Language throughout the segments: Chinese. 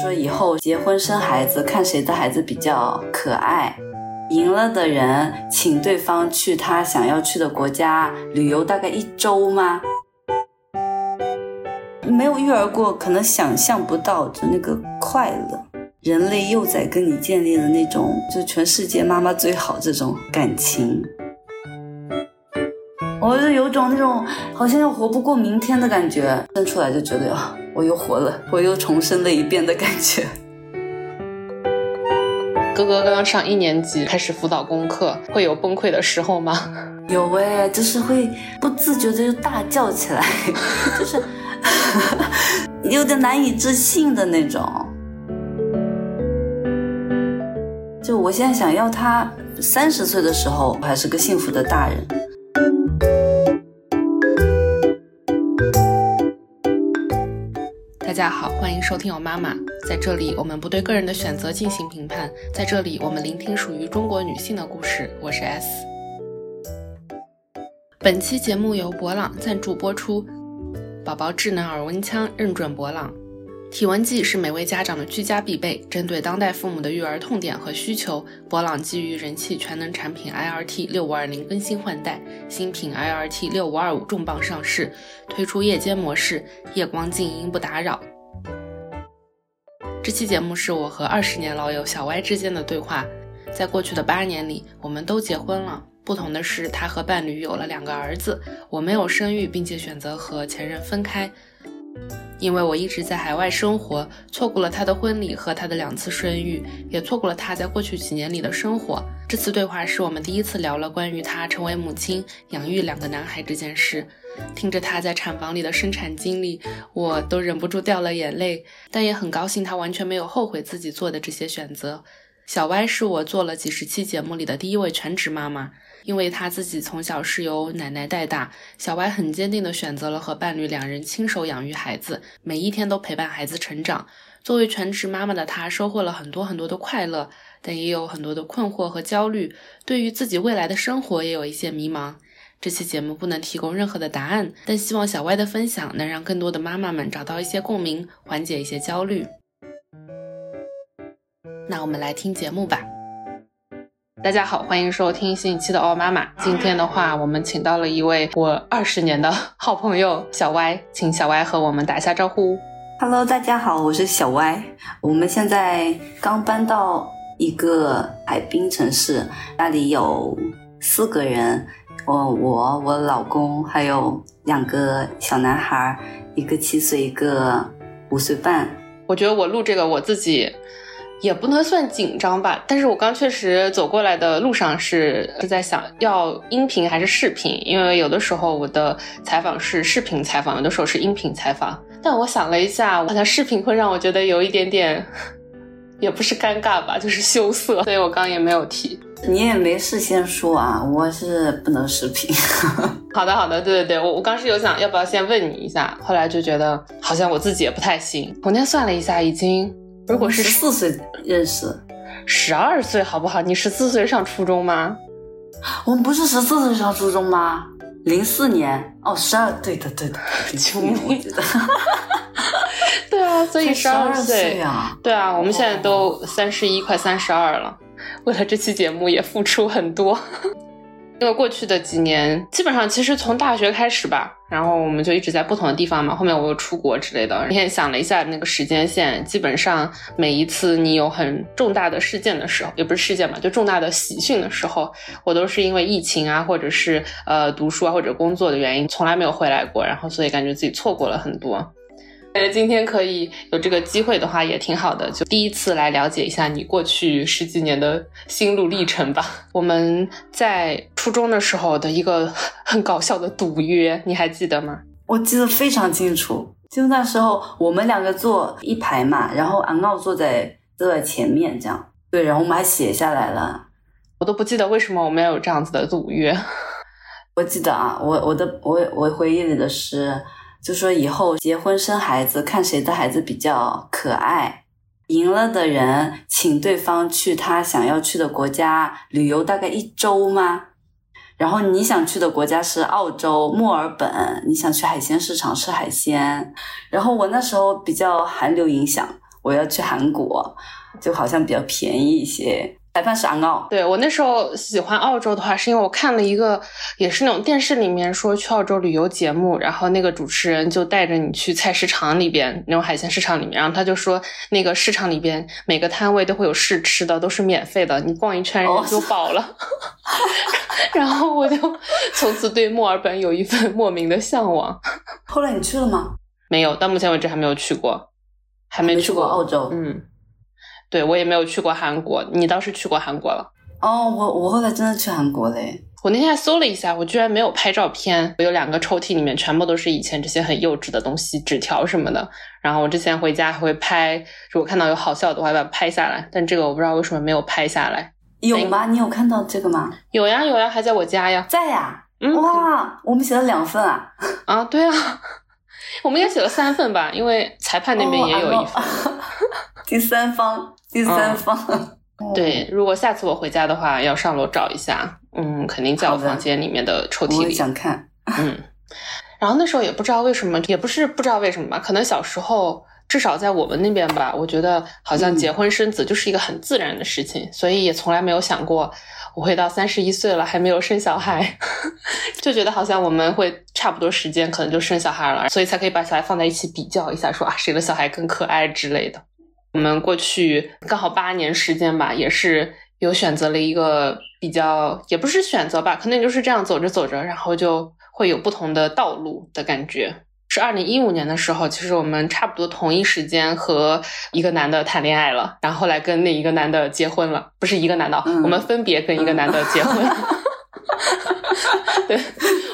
说以后结婚生孩子，看谁的孩子比较可爱，赢了的人请对方去他想要去的国家旅游，大概一周吗？没有育儿过，可能想象不到的那个快乐。人类幼崽跟你建立了那种就全世界妈妈最好这种感情，我就有种那种好像要活不过明天的感觉。生出来就觉得啊，我又活了，我又重生了一遍的感觉。哥哥刚刚上一年级，开始辅导功课，会有崩溃的时候吗？有哎，就是会不自觉的就大叫起来，就是有点难以置信的那种。就我现在想要他三十岁的时候还是个幸福的大人。大家好，欢迎收听我妈妈。在这里，我们不对个人的选择进行评判，在这里，我们聆听属于中国女性的故事。我是 S。本期节目由博朗赞助播出，宝宝智能耳温枪认准博朗。体温计是每位家长的居家必备。针对当代父母的育儿痛点和需求，博朗基于人气全能产品 IRT 六五二零更新换代，新品 IRT 六五二五重磅上市，推出夜间模式，夜光静音不打扰。这期节目是我和二十年老友小歪之间的对话。在过去的八年里，我们都结婚了，不同的是，他和伴侣有了两个儿子，我没有生育，并且选择和前任分开。因为我一直在海外生活，错过了他的婚礼和他的两次生育，也错过了他在过去几年里的生活。这次对话是我们第一次聊了关于他成为母亲、养育两个男孩这件事。听着他在产房里的生产经历，我都忍不住掉了眼泪。但也很高兴他完全没有后悔自己做的这些选择。小歪是我做了几十期节目里的第一位全职妈妈。因为她自己从小是由奶奶带大，小歪很坚定地选择了和伴侣两人亲手养育孩子，每一天都陪伴孩子成长。作为全职妈妈的她，收获了很多很多的快乐，但也有很多的困惑和焦虑。对于自己未来的生活，也有一些迷茫。这期节目不能提供任何的答案，但希望小歪的分享能让更多的妈妈们找到一些共鸣，缓解一些焦虑。那我们来听节目吧。大家好，欢迎收听新一期的《奥妈妈》。今天的话，我们请到了一位我二十年的好朋友小歪，请小歪和我们打一下招呼。Hello，大家好，我是小歪。我们现在刚搬到一个海滨城市，那里有四个人，我、我、我老公，还有两个小男孩，一个七岁，一个五岁半。我觉得我录这个我自己。也不能算紧张吧，但是我刚确实走过来的路上是是在想要音频还是视频，因为有的时候我的采访是视频采访，有的时候是音频采访。但我想了一下，好像视频会让我觉得有一点点，也不是尴尬吧，就是羞涩，所以我刚也没有提。你也没事先说啊，我是不能视频。好的，好的，对对对，我我刚是有想要不要先问你一下，后来就觉得好像我自己也不太行。我那天算了一下，已经。如果是十四岁认识，十二岁好不好？你十四岁上初中吗？我们不是十四岁上初中吗？零四年哦，十二，对的对的，救命！对啊，所以十二岁啊，对啊，我们现在都三十一，快三十二了，为了这期节目也付出很多。因为过去的几年，基本上其实从大学开始吧，然后我们就一直在不同的地方嘛。后面我又出国之类的。那天想了一下那个时间线，基本上每一次你有很重大的事件的时候，也不是事件嘛，就重大的喜讯的时候，我都是因为疫情啊，或者是呃读书啊或者工作的原因，从来没有回来过。然后所以感觉自己错过了很多。感觉今天可以有这个机会的话也挺好的，就第一次来了解一下你过去十几年的心路历程吧。我们在初中的时候的一个很搞笑的赌约，你还记得吗？我记得非常清楚，就那时候我们两个坐一排嘛，然后安奥坐在坐在前面这样，对，然后我们还写下来了。我都不记得为什么我们要有这样子的赌约。我记得啊，我我的我我回忆里的是。就说以后结婚生孩子，看谁的孩子比较可爱，赢了的人请对方去他想要去的国家旅游，大概一周吗？然后你想去的国家是澳洲墨尔本，你想去海鲜市场吃海鲜。然后我那时候比较韩流影响，我要去韩国，就好像比较便宜一些。裁判是安澳，对我那时候喜欢澳洲的话，是因为我看了一个也是那种电视里面说去澳洲旅游节目，然后那个主持人就带着你去菜市场里边那种海鲜市场里面，然后他就说那个市场里边每个摊位都会有试吃的，都是免费的，你逛一圈人就饱了。然后我就从此对墨尔本有一份莫名的向往。后来你去了吗？没有，到目前为止还没有去过，还没去过澳洲。嗯。对，我也没有去过韩国，你倒是去过韩国了。哦，我我后来真的去韩国嘞。我那天还搜了一下，我居然没有拍照片。我有两个抽屉，里面全部都是以前这些很幼稚的东西，纸条什么的。然后我之前回家还会拍，如果看到有好笑的，我还把它拍下来。但这个我不知道为什么没有拍下来。有吗？你有看到这个吗？有呀有呀，还在我家呀。在呀。哇，我们写了两份啊。啊，对啊，我们应该写了三份吧，因为裁判那边也有一份。第三方。第三方，对，如果下次我回家的话，要上楼找一下，嗯，肯定在我房间里面的抽屉里。想看，嗯，然后那时候也不知道为什么，也不是不知道为什么吧，可能小时候至少在我们那边吧，我觉得好像结婚生子就是一个很自然的事情，所以也从来没有想过我会到三十一岁了还没有生小孩，就觉得好像我们会差不多时间可能就生小孩了，所以才可以把小孩放在一起比较一下，说啊谁的小孩更可爱之类的。我们过去刚好八年时间吧，也是有选择了一个比较，也不是选择吧，可能就是这样走着走着，然后就会有不同的道路的感觉。是二零一五年的时候，其实我们差不多同一时间和一个男的谈恋爱了，然后来跟那一个男的结婚了，不是一个男的，我们分别跟一个男的结婚。对，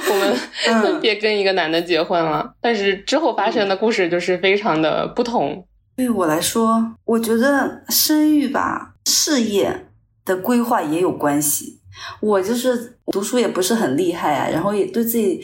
我们分别跟一个男的结婚了，但是之后发生的故事就是非常的不同。对我来说，我觉得生育吧，事业的规划也有关系。我就是读书也不是很厉害啊，然后也对自己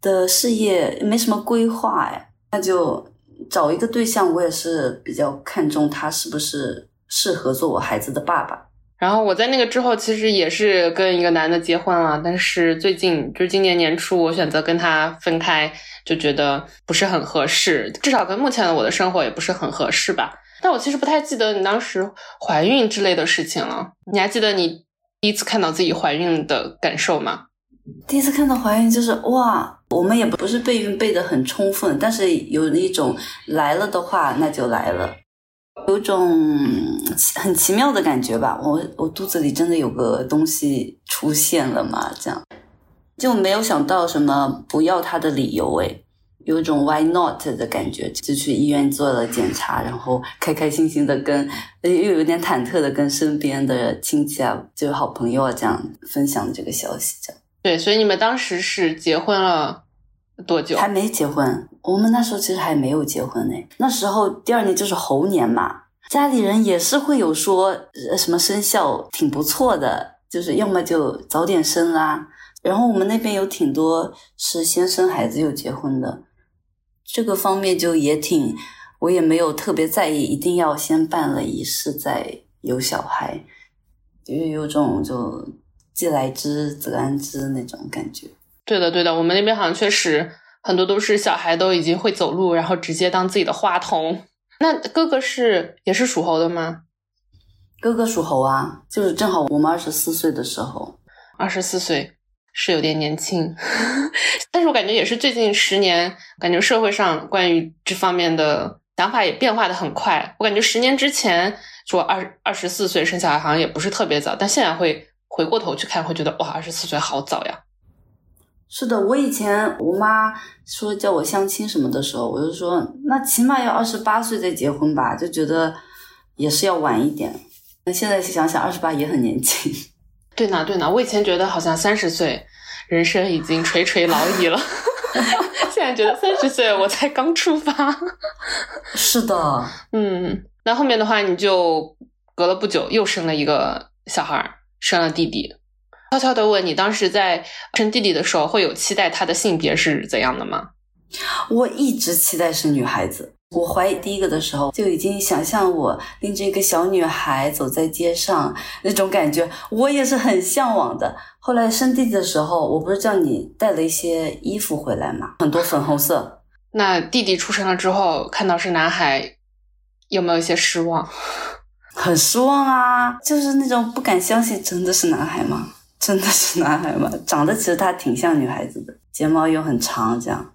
的事业没什么规划哎，那就找一个对象，我也是比较看重他是不是适合做我孩子的爸爸。然后我在那个之后，其实也是跟一个男的结婚了，但是最近就是今年年初，我选择跟他分开，就觉得不是很合适，至少跟目前的我的生活也不是很合适吧。但我其实不太记得你当时怀孕之类的事情了，你还记得你第一次看到自己怀孕的感受吗？第一次看到怀孕就是哇，我们也不是备孕备的很充分，但是有一种来了的话那就来了。有种很奇妙的感觉吧，我我肚子里真的有个东西出现了嘛？这样就没有想到什么不要他的理由诶，有种 why not 的感觉，就去医院做了检查，然后开开心心的跟又有点忐忑的跟身边的亲戚啊，就是好朋友啊这样分享这个消息，这样对，所以你们当时是结婚了。多久？还没结婚。我们那时候其实还没有结婚呢。那时候第二年就是猴年嘛，家里人也是会有说什么生肖挺不错的，就是要么就早点生啦。然后我们那边有挺多是先生孩子又结婚的，这个方面就也挺，我也没有特别在意，一定要先办了仪式再有小孩，就是有种就既来之则安之那种感觉。对的，对的，我们那边好像确实很多都是小孩都已经会走路，然后直接当自己的话筒。那哥哥是也是属猴的吗？哥哥属猴啊，就是正好我们二十四岁的时候。二十四岁是有点年轻，但是我感觉也是最近十年，感觉社会上关于这方面的想法也变化的很快。我感觉十年之前说二二十四岁生小孩好像也不是特别早，但现在会回过头去看，会觉得哇，二十四岁好早呀。是的，我以前我妈说叫我相亲什么的时候，我就说那起码要二十八岁再结婚吧，就觉得也是要晚一点。那现在想想，二十八也很年轻。对呢，对呢，我以前觉得好像三十岁人生已经垂垂老矣了，现在觉得三十岁我才刚出发。是的，嗯，那后面的话你就隔了不久又生了一个小孩，生了弟弟。悄悄的问你，当时在生弟弟的时候，会有期待他的性别是怎样的吗？我一直期待是女孩子。我怀疑第一个的时候，就已经想象我拎着一个小女孩走在街上那种感觉，我也是很向往的。后来生弟弟的时候，我不是叫你带了一些衣服回来吗？很多粉红色。那弟弟出生了之后，看到是男孩，有没有一些失望？很失望啊，就是那种不敢相信，真的是男孩吗？真的是男孩吗？长得其实他挺像女孩子的，睫毛又很长，这样。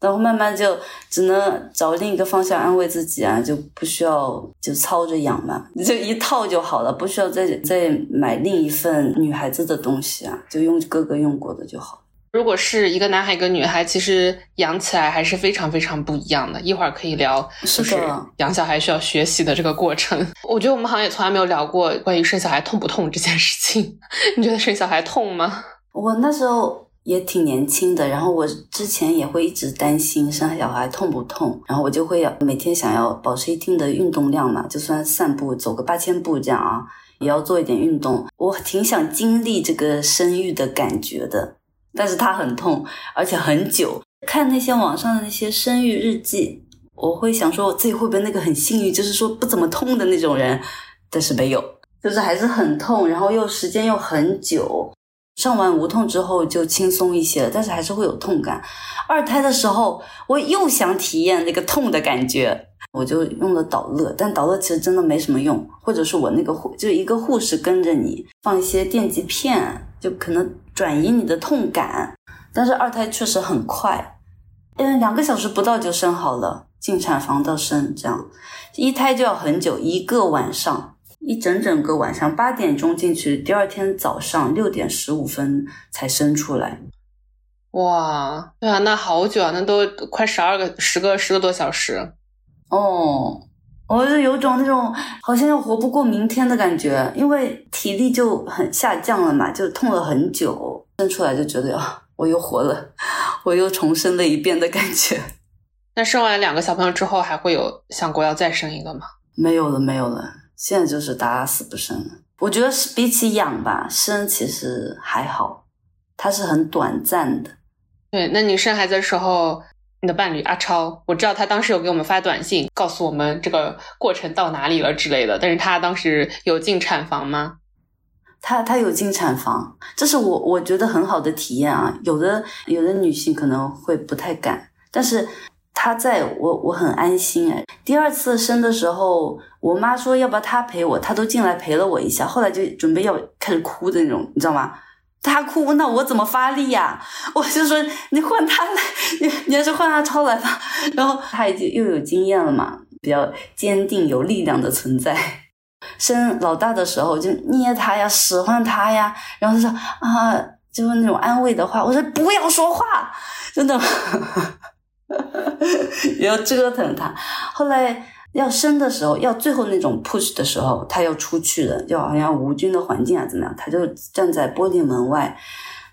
然后慢慢就只能找另一个方向安慰自己啊，就不需要就操着养嘛，就一套就好了，不需要再再买另一份女孩子的东西啊，就用哥哥用过的就好。如果是一个男孩一个女孩，其实养起来还是非常非常不一样的。一会儿可以聊，就是养小孩需要学习的这个过程。我觉得我们好像也从来没有聊过关于生小孩痛不痛这件事情。你觉得生小孩痛吗？我那时候也挺年轻的，然后我之前也会一直担心生小孩痛不痛，然后我就会每天想要保持一定的运动量嘛，就算散步走个八千步这样啊，也要做一点运动。我挺想经历这个生育的感觉的。但是它很痛，而且很久。看那些网上的那些生育日记，我会想说我自己会不会那个很幸运，就是说不怎么痛的那种人。但是没有，就是还是很痛，然后又时间又很久。上完无痛之后就轻松一些了，但是还是会有痛感。二胎的时候，我又想体验那个痛的感觉，我就用了导乐，但导乐其实真的没什么用，或者是我那个护，就一个护士跟着你放一些电极片，就可能。转移你的痛感，但是二胎确实很快，嗯，两个小时不到就生好了，进产房到生这样，一胎就要很久，一个晚上，一整整个晚上，八点钟进去，第二天早上六点十五分才生出来。哇，对啊，那好久啊，那都快十二个、十个、十个多小时。哦。我就有种那种好像要活不过明天的感觉，因为体力就很下降了嘛，就痛了很久，生出来就觉得啊，我又活了，我又重生了一遍的感觉。那生完两个小朋友之后，还会有想过要再生一个吗？没有了，没有了，现在就是打死不生了。我觉得是比起养吧，生其实还好，它是很短暂的。对，那你生孩子的时候？你的伴侣阿超，我知道他当时有给我们发短信，告诉我们这个过程到哪里了之类的。但是他当时有进产房吗？他他有进产房，这是我我觉得很好的体验啊。有的有的女性可能会不太敢，但是他在我我很安心哎。第二次生的时候，我妈说要不要他陪我，他都进来陪了我一下，后来就准备要开始哭的那种，你知道吗？他哭，那我怎么发力呀？我就说你换他来，你你还是换阿超来吧。然后他已经又有经验了嘛，比较坚定有力量的存在。生老大的时候就捏他呀，使唤他呀，然后他说啊，就是那种安慰的话。我说不要说话，真的，也要折腾他。后来。要生的时候，要最后那种 push 的时候，他要出去的，就好像无菌的环境啊，怎么样？他就站在玻璃门外，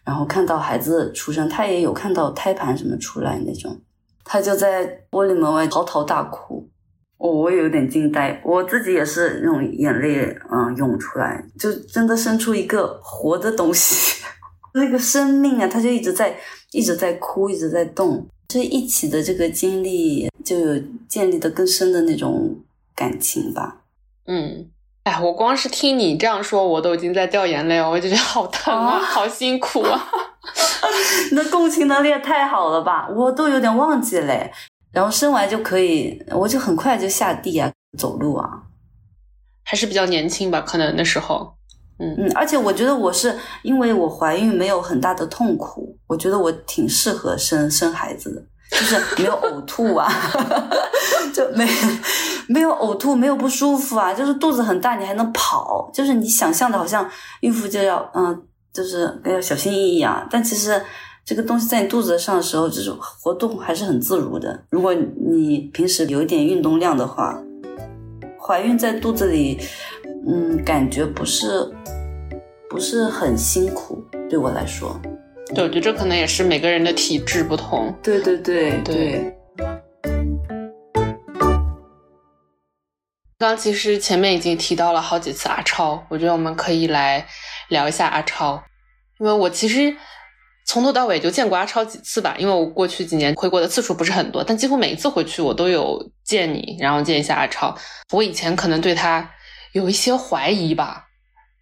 然后看到孩子出生，他也有看到胎盘什么出来那种，他就在玻璃门外嚎啕大哭。我我有点惊呆，我自己也是那种眼泪嗯涌出来，就真的生出一个活的东西，那个生命啊，他就一直在一直在哭，一直在动。这一起的这个经历，就有建立的更深的那种感情吧。嗯，哎，我光是听你这样说，我都已经在掉眼泪了。我就觉得好疼啊，好辛苦啊！你的共情能力也太好了吧，我都有点忘记嘞。然后生完就可以，我就很快就下地啊，走路啊，还是比较年轻吧，可能那时候。嗯嗯，而且我觉得我是因为我怀孕没有很大的痛苦，我觉得我挺适合生生孩子的，就是没有呕吐啊，就没没有呕吐，没有不舒服啊，就是肚子很大，你还能跑，就是你想象的好像孕妇就要嗯，就是要小心翼翼啊，但其实这个东西在你肚子上的时候，就是活动还是很自如的。如果你平时有一点运动量的话，怀孕在肚子里。嗯，感觉不是不是很辛苦，对我来说。对，我觉得这可能也是每个人的体质不同。对对对对。刚其实前面已经提到了好几次阿超，我觉得我们可以来聊一下阿超，因为我其实从头到尾就见过阿超几次吧，因为我过去几年回国的次数不是很多，但几乎每一次回去我都有见你，然后见一下阿超。我以前可能对他。有一些怀疑吧，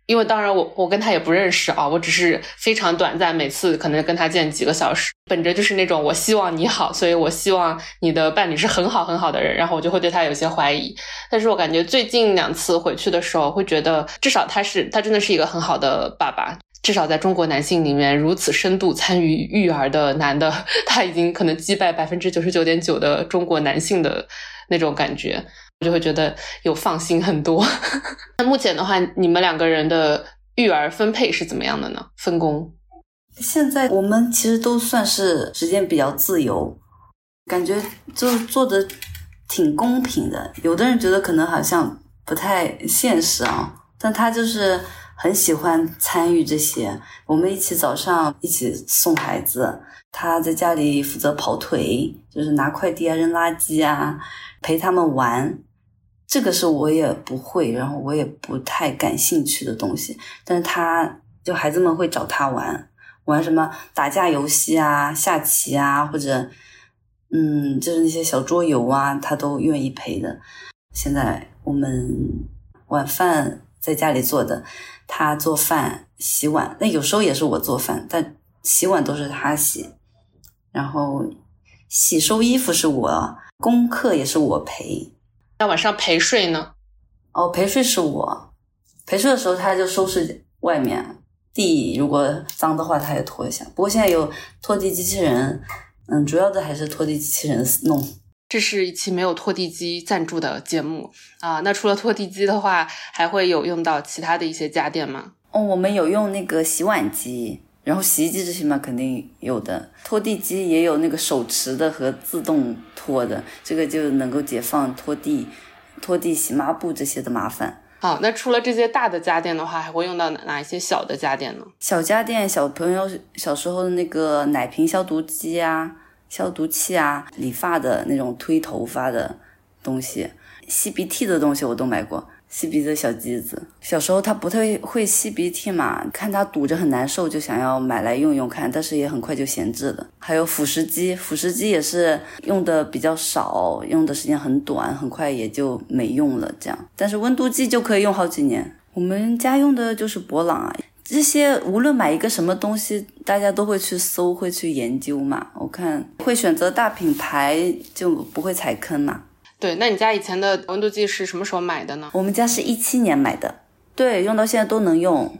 因为当然我我跟他也不认识啊，我只是非常短暂，每次可能跟他见几个小时，本着就是那种我希望你好，所以我希望你的伴侣是很好很好的人，然后我就会对他有些怀疑。但是我感觉最近两次回去的时候，会觉得至少他是他真的是一个很好的爸爸，至少在中国男性里面如此深度参与育儿的男的，他已经可能击败百分之九十九点九的中国男性的那种感觉。我就会觉得有放心很多。那目前的话，你们两个人的育儿分配是怎么样的呢？分工？现在我们其实都算是时间比较自由，感觉就做的挺公平的。有的人觉得可能好像不太现实啊，但他就是很喜欢参与这些。我们一起早上一起送孩子，他在家里负责跑腿，就是拿快递啊、扔垃圾啊，陪他们玩。这个是我也不会，然后我也不太感兴趣的东西，但是他就孩子们会找他玩，玩什么打架游戏啊、下棋啊，或者嗯，就是那些小桌游啊，他都愿意陪的。现在我们晚饭在家里做的，他做饭、洗碗，那有时候也是我做饭，但洗碗都是他洗，然后洗收衣服是我，功课也是我陪。那晚上陪睡呢？哦，陪睡是我陪睡的时候，他就收拾外面地，如果脏的话，他也拖一下。不过现在有拖地机器人，嗯，主要的还是拖地机器人弄。这是一期没有拖地机赞助的节目啊。那除了拖地机的话，还会有用到其他的一些家电吗？哦，我们有用那个洗碗机，然后洗衣机这些嘛，肯定有的。拖地机也有那个手持的和自动。拖的这个就能够解放拖地、拖地、洗抹布这些的麻烦。好，那除了这些大的家电的话，还会用到哪哪一些小的家电呢？小家电，小朋友小时候的那个奶瓶消毒机啊、消毒器啊、理发的那种推头发的东西、吸鼻涕的东西，我都买过。吸鼻子小机子，小时候他不太会吸鼻涕嘛，看他堵着很难受，就想要买来用用看，但是也很快就闲置了。还有辅食机，辅食机也是用的比较少，用的时间很短，很快也就没用了。这样，但是温度计就可以用好几年。我们家用的就是博朗啊，这些无论买一个什么东西，大家都会去搜，会去研究嘛。我看会选择大品牌，就不会踩坑嘛。对，那你家以前的温度计是什么时候买的呢？我们家是一七年买的，对，用到现在都能用。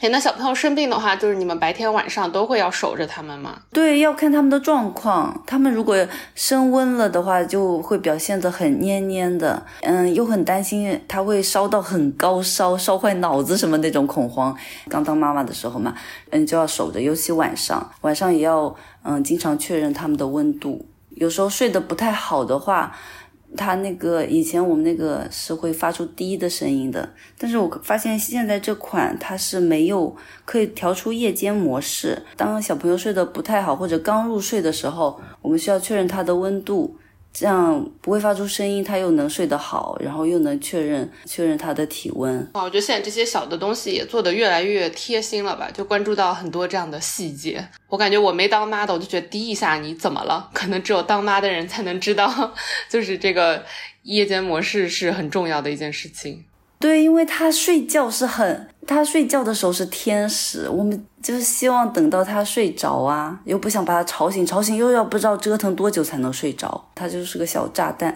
哎，那小朋友生病的话，就是你们白天晚上都会要守着他们吗？对，要看他们的状况。他们如果升温了的话，就会表现得很蔫蔫的，嗯，又很担心他会烧到很高烧，烧坏脑子什么那种恐慌。刚当妈妈的时候嘛，嗯，就要守着，尤其晚上，晚上也要嗯经常确认他们的温度。有时候睡得不太好的话。它那个以前我们那个是会发出滴的声音的，但是我发现现在这款它是没有可以调出夜间模式。当小朋友睡得不太好或者刚入睡的时候，我们需要确认它的温度。这样不会发出声音，他又能睡得好，然后又能确认确认他的体温。啊，我觉得现在这些小的东西也做得越来越贴心了吧？就关注到很多这样的细节。我感觉我没当妈的，我就觉得滴一下你怎么了？可能只有当妈的人才能知道，就是这个夜间模式是很重要的一件事情。对，因为他睡觉是很，他睡觉的时候是天使，我们就是希望等到他睡着啊，又不想把他吵醒，吵醒又要不知道折腾多久才能睡着，他就是个小炸弹。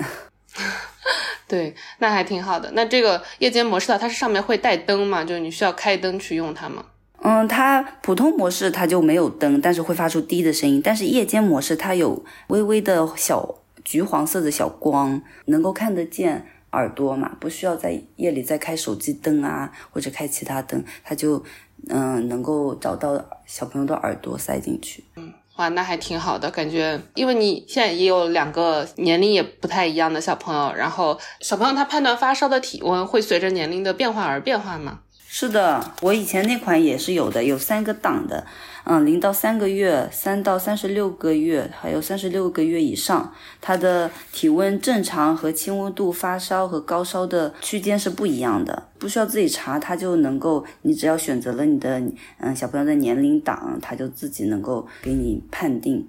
对，那还挺好的。那这个夜间模式的，它是上面会带灯吗？就是你需要开灯去用它吗？嗯，它普通模式它就没有灯，但是会发出滴的声音。但是夜间模式它有微微的小橘黄色的小光，能够看得见。耳朵嘛，不需要在夜里再开手机灯啊，或者开其他灯，它就嗯能够找到小朋友的耳朵塞进去。嗯，哇，那还挺好的，感觉，因为你现在也有两个年龄也不太一样的小朋友，然后小朋友他判断发烧的体温会随着年龄的变化而变化吗？是的，我以前那款也是有的，有三个档的。嗯，零到三个月，三到三十六个月，还有三十六个月以上，它的体温正常和轻温度发烧和高烧的区间是不一样的，不需要自己查，它就能够，你只要选择了你的嗯小朋友的年龄档，它就自己能够给你判定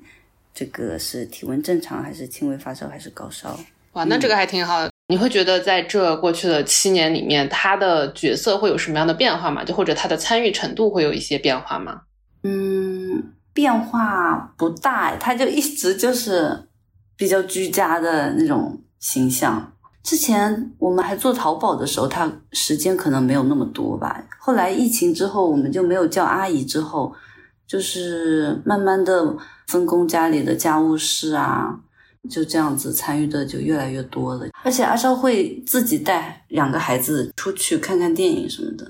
这个是体温正常还是轻微发烧还是高烧。哇，那这个还挺好。你会觉得在这过去的七年里面，他的角色会有什么样的变化吗？就或者他的参与程度会有一些变化吗？嗯，变化不大，他就一直就是比较居家的那种形象。之前我们还做淘宝的时候，他时间可能没有那么多吧。后来疫情之后，我们就没有叫阿姨，之后就是慢慢的分工家里的家务事啊，就这样子参与的就越来越多了。而且阿超会自己带两个孩子出去看看电影什么的。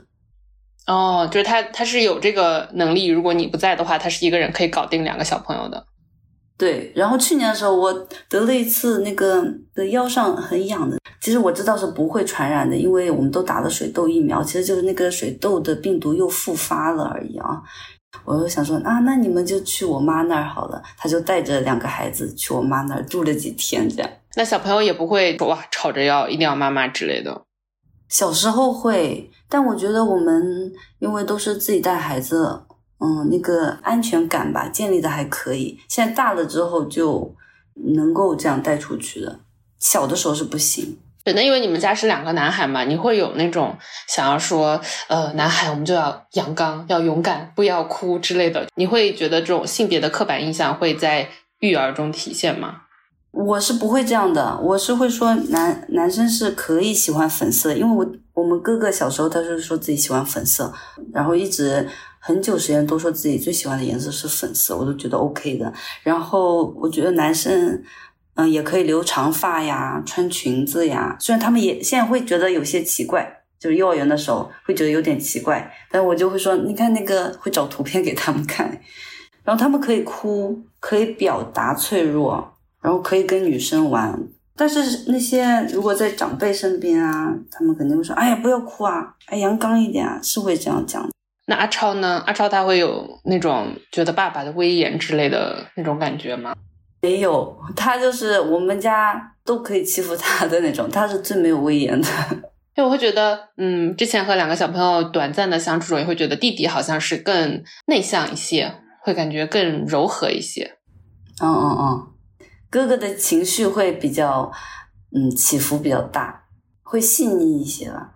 哦，就是他他是有这个能力，如果你不在的话，他是一个人可以搞定两个小朋友的。对，然后去年的时候，我得了一次那个的腰上很痒的。其实我知道是不会传染的，因为我们都打了水痘疫苗，其实就是那个水痘的病毒又复发了而已啊。我就想说啊，那你们就去我妈那儿好了。他就带着两个孩子去我妈那儿住了几天，这样。那小朋友也不会说哇，吵着要一定要妈妈之类的。小时候会，但我觉得我们因为都是自己带孩子。嗯，那个安全感吧，建立的还可以。现在大了之后就能够这样带出去的，小的时候是不行。对，那因为你们家是两个男孩嘛，你会有那种想要说，呃，男孩我们就要阳刚，要勇敢，不要哭之类的。你会觉得这种性别的刻板印象会在育儿中体现吗？我是不会这样的，我是会说男男生是可以喜欢粉色，因为我我们哥哥小时候他是说自己喜欢粉色，然后一直。很久时间都说自己最喜欢的颜色是粉色，我都觉得 OK 的。然后我觉得男生，嗯，也可以留长发呀，穿裙子呀。虽然他们也现在会觉得有些奇怪，就是幼儿园的时候会觉得有点奇怪，但我就会说，你看那个会找图片给他们看，然后他们可以哭，可以表达脆弱，然后可以跟女生玩。但是那些如果在长辈身边啊，他们肯定会说，哎呀，不要哭啊，哎，阳刚一点啊，是会这样讲。那阿超呢？阿超他会有那种觉得爸爸的威严之类的那种感觉吗？没有，他就是我们家都可以欺负他的那种，他是最没有威严的。因为我会觉得，嗯，之前和两个小朋友短暂的相处中，也会觉得弟弟好像是更内向一些，会感觉更柔和一些。嗯嗯嗯，哥哥的情绪会比较，嗯，起伏比较大，会细腻一些吧。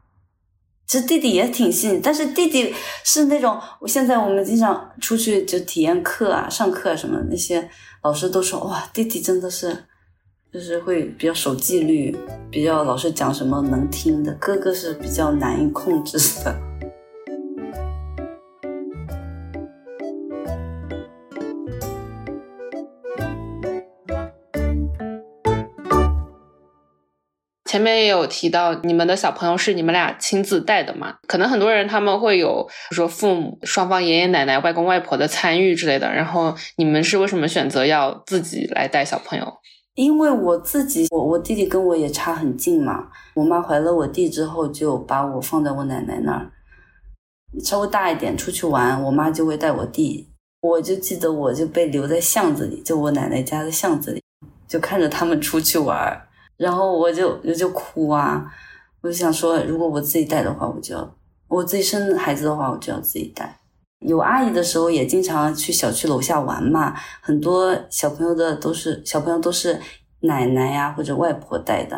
其实弟弟也挺细腻，但是弟弟是那种，我现在我们经常出去就体验课啊、上课什么，那些老师都说哇，弟弟真的是，就是会比较守纪律，比较老师讲什么能听的。哥哥是比较难以控制的。前面也有提到，你们的小朋友是你们俩亲自带的嘛？可能很多人他们会有说父母双方爷爷奶奶、外公外婆的参与之类的。然后你们是为什么选择要自己来带小朋友？因为我自己，我我弟弟跟我也差很近嘛。我妈怀了我弟之后，就把我放在我奶奶那儿，稍微大一点出去玩，我妈就会带我弟。我就记得我就被留在巷子里，就我奶奶家的巷子里，就看着他们出去玩。然后我就我就哭啊！我就想说，如果我自己带的话，我就要我自己生孩子的话，我就要自己带。有阿姨的时候，也经常去小区楼下玩嘛。很多小朋友的都是小朋友都是奶奶呀或者外婆带的，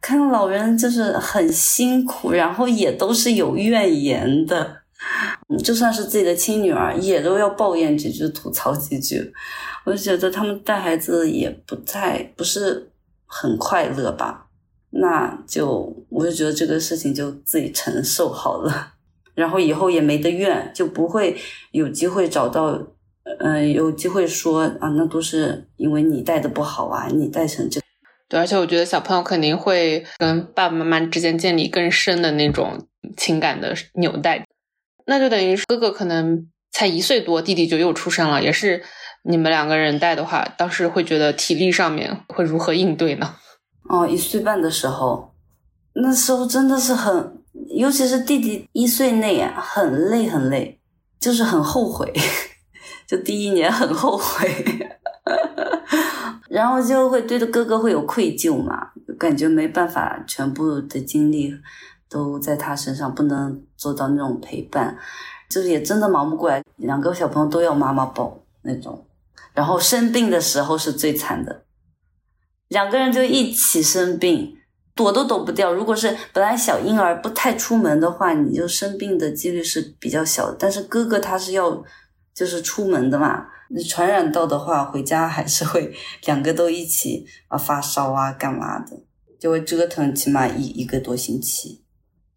看老人就是很辛苦，然后也都是有怨言的。就算是自己的亲女儿，也都要抱怨几句、吐槽几句。我就觉得他们带孩子也不太不是。很快乐吧，那就我就觉得这个事情就自己承受好了，然后以后也没得怨，就不会有机会找到，嗯，有机会说啊，那都是因为你带的不好啊，你带成这。对，而且我觉得小朋友肯定会跟爸爸妈妈之间建立更深的那种情感的纽带，那就等于哥哥可能才一岁多，弟弟就又出生了，也是。你们两个人带的话，当时会觉得体力上面会如何应对呢？哦，一岁半的时候，那时候真的是很，尤其是弟弟一岁内啊，很累很累，就是很后悔，就第一年很后悔，然后就会对着哥哥会有愧疚嘛，感觉没办法全部的精力都在他身上，不能做到那种陪伴，就是也真的忙不过来，两个小朋友都要妈妈抱那种。然后生病的时候是最惨的，两个人就一起生病，躲都躲不掉。如果是本来小婴儿不太出门的话，你就生病的几率是比较小的。但是哥哥他是要就是出门的嘛，你传染到的话，回家还是会两个都一起啊发烧啊干嘛的，就会折腾起码一一个多星期，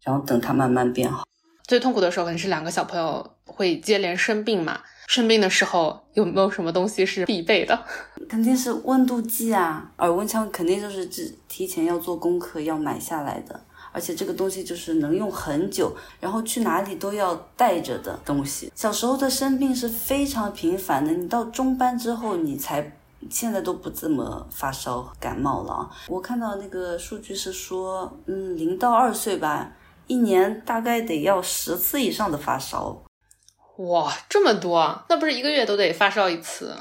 然后等他慢慢变好。最痛苦的时候可能是两个小朋友会接连生病嘛。生病的时候有没有什么东西是必备的？肯定是温度计啊，耳温枪肯定就是提提前要做功课要买下来的，而且这个东西就是能用很久，然后去哪里都要带着的东西。小时候的生病是非常频繁的，你到中班之后你才现在都不怎么发烧感冒了。我看到那个数据是说，嗯，零到二岁吧，一年大概得要十次以上的发烧。哇，这么多，那不是一个月都得发烧一次？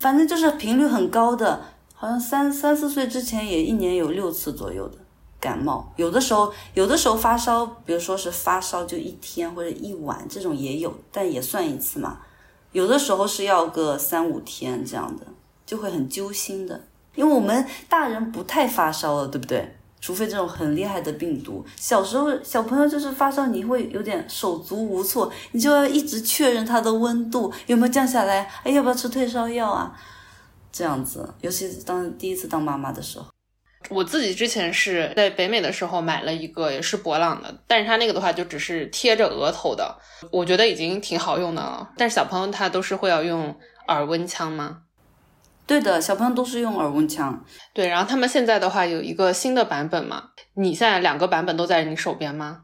反正就是频率很高的，好像三三四岁之前也一年有六次左右的感冒。有的时候，有的时候发烧，比如说是发烧就一天或者一晚这种也有，但也算一次嘛。有的时候是要个三五天这样的，就会很揪心的，因为我们大人不太发烧了，对不对？除非这种很厉害的病毒，小时候小朋友就是发烧，你会有点手足无措，你就要一直确认他的温度有没有降下来，哎，要不要吃退烧药啊？这样子，尤其当第一次当妈妈的时候，我自己之前是在北美的时候买了一个也是博朗的，但是它那个的话就只是贴着额头的，我觉得已经挺好用的了。但是小朋友他都是会要用耳温枪吗？对的，小朋友都是用耳温枪。对，然后他们现在的话有一个新的版本嘛？你现在两个版本都在你手边吗？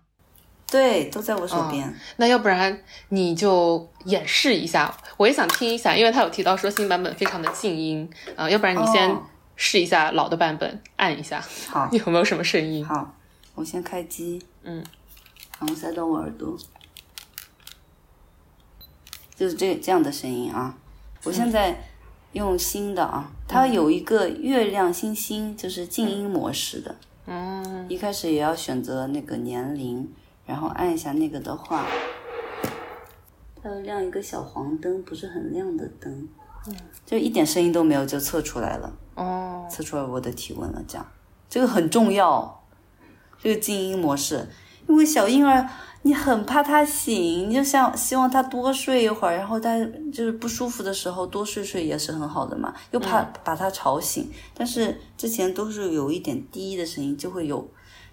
对，都在我手边。那要不然你就演示一下，我也想听一下，因为他有提到说新版本非常的静音啊。要不然你先试一下老的版本，按一下，好，有没有什么声音？好，我先开机，嗯，然后塞到我耳朵，就是这这样的声音啊。我现在。用新的啊，它有一个月亮星星，就是静音模式的。嗯，一开始也要选择那个年龄，然后按一下那个的话，它要亮一个小黄灯，不是很亮的灯。嗯，就一点声音都没有就测出来了。哦，测出来我的体温了，这样这个很重要，这个静音模式，因为小婴儿。你很怕他醒，你就想希望他多睡一会儿，然后他就是不舒服的时候多睡睡也是很好的嘛，又怕把他吵醒。但是之前都是有一点低的声音，就会有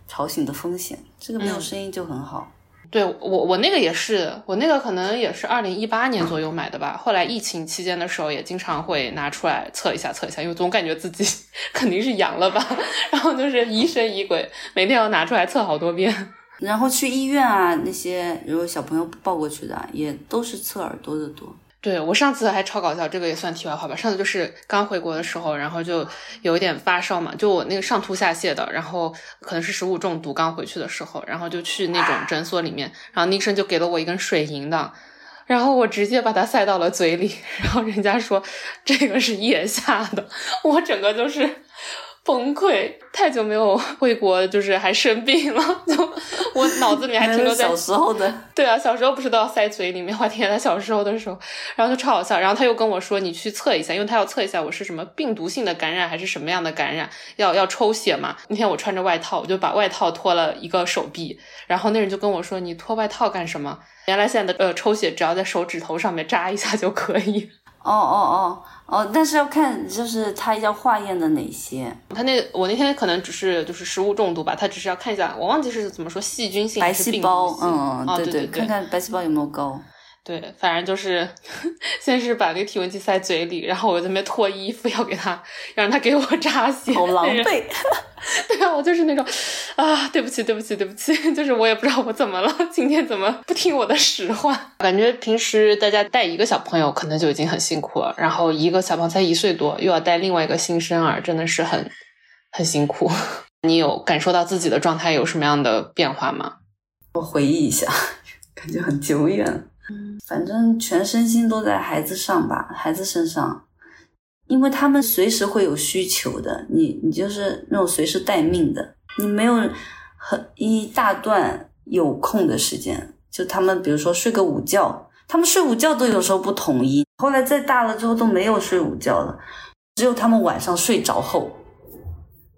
吵醒的风险。这个没有声音就很好。对我我那个也是，我那个可能也是二零一八年左右买的吧。后来疫情期间的时候也经常会拿出来测一下测一下，因为总感觉自己 肯定是阳了吧，然后就是疑神疑鬼，每天要拿出来测好多遍。然后去医院啊，那些如果小朋友抱过去的，也都是侧耳朵的多。对我上次还超搞笑，这个也算题外话吧。上次就是刚回国的时候，然后就有一点发烧嘛，就我那个上吐下泻的，然后可能是食物中毒。刚回去的时候，然后就去那种诊所里面，然后医生就给了我一根水银的，然后我直接把它塞到了嘴里，然后人家说这个是腋下的，我整个就是。崩溃！太久没有回国，就是还生病了，就我脑子里还停留在小时候的。对啊，小时候不是都要塞嘴里面？我天，他小时候的时候，然后就超好笑。然后他又跟我说：“你去测一下，因为他要测一下我是什么病毒性的感染还是什么样的感染，要 要抽血嘛。”那天我穿着外套，我就把外套脱了一个手臂，然后那人就跟我说：“你脱外套干什么？原来现在的呃抽血只要在手指头上面扎一下就可以。”哦哦哦哦，但是要看就是他要化验的哪些。他那我那天可能只是就是食物中毒吧，他只是要看一下，我忘记是怎么说细菌性白细胞，嗯嗯，对对，看看白细胞有没有高。对，反正就是 先是把那个体温计塞嘴里，然后我在那边脱衣服要给他，让他给我扎血，好狼狈。对啊，我就是那种啊，对不起，对不起，对不起，就是我也不知道我怎么了，今天怎么不听我的使唤？感觉平时大家带一个小朋友可能就已经很辛苦了，然后一个小朋友才一岁多，又要带另外一个新生儿，真的是很很辛苦。你有感受到自己的状态有什么样的变化吗？我回忆一下，感觉很久远。反正全身心都在孩子上吧，孩子身上，因为他们随时会有需求的，你你就是那种随时待命的，你没有很一大段有空的时间，就他们比如说睡个午觉，他们睡午觉都有时候不统一，后来再大了之后都没有睡午觉了，只有他们晚上睡着后，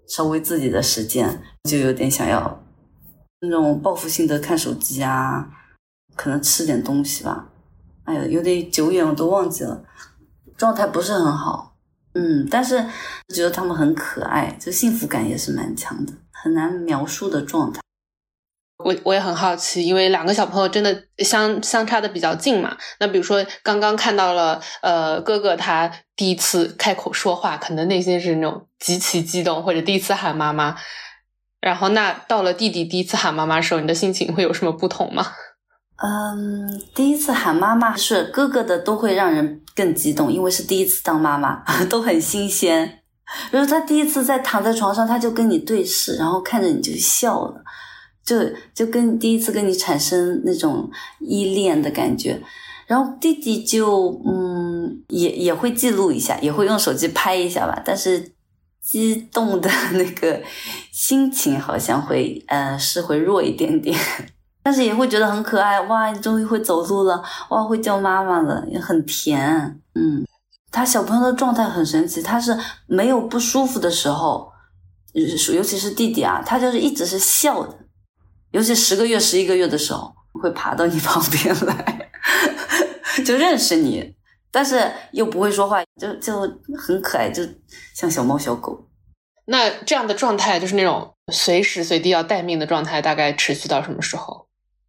稍微自己的时间，就有点想要那种报复性的看手机啊，可能吃点东西吧。哎呀，有点久远，我都忘记了，状态不是很好。嗯，但是觉得他们很可爱，就幸福感也是蛮强的，很难描述的状态。我我也很好奇，因为两个小朋友真的相相差的比较近嘛。那比如说刚刚看到了，呃，哥哥他第一次开口说话，可能内心是那种极其激动，或者第一次喊妈妈。然后那到了弟弟第一次喊妈妈的时候，你的心情会有什么不同吗？嗯，第一次喊妈妈是哥哥的都会让人更激动，因为是第一次当妈妈，都很新鲜。比如他第一次在躺在床上，他就跟你对视，然后看着你就笑了。就就跟第一次跟你产生那种依恋的感觉，然后弟弟就嗯也也会记录一下，也会用手机拍一下吧，但是激动的那个心情好像会呃是会弱一点点，但是也会觉得很可爱哇，你终于会走路了哇，会叫妈妈了，也很甜，嗯，他小朋友的状态很神奇，他是没有不舒服的时候，尤其是弟弟啊，他就是一直是笑的。尤其十个月、十一个月的时候，会爬到你旁边来，就认识你，但是又不会说话，就就很可爱，就像小猫小狗。那这样的状态，就是那种随时随地要待命的状态，大概持续到什么时候？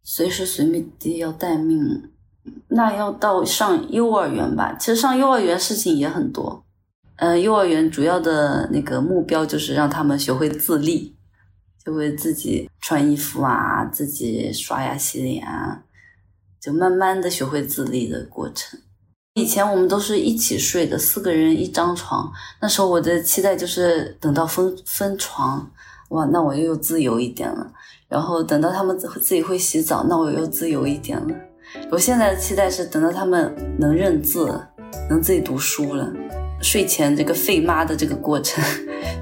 随时随地要待命，那要到上幼儿园吧。其实上幼儿园事情也很多。嗯，幼儿园主要的那个目标就是让他们学会自立。就会自己穿衣服啊，自己刷牙洗脸啊，就慢慢的学会自立的过程。以前我们都是一起睡的，四个人一张床。那时候我的期待就是等到分分床，哇，那我又自由一点了。然后等到他们自自己会洗澡，那我又自由一点了。我现在的期待是等到他们能认字，能自己读书了。睡前这个费妈的这个过程，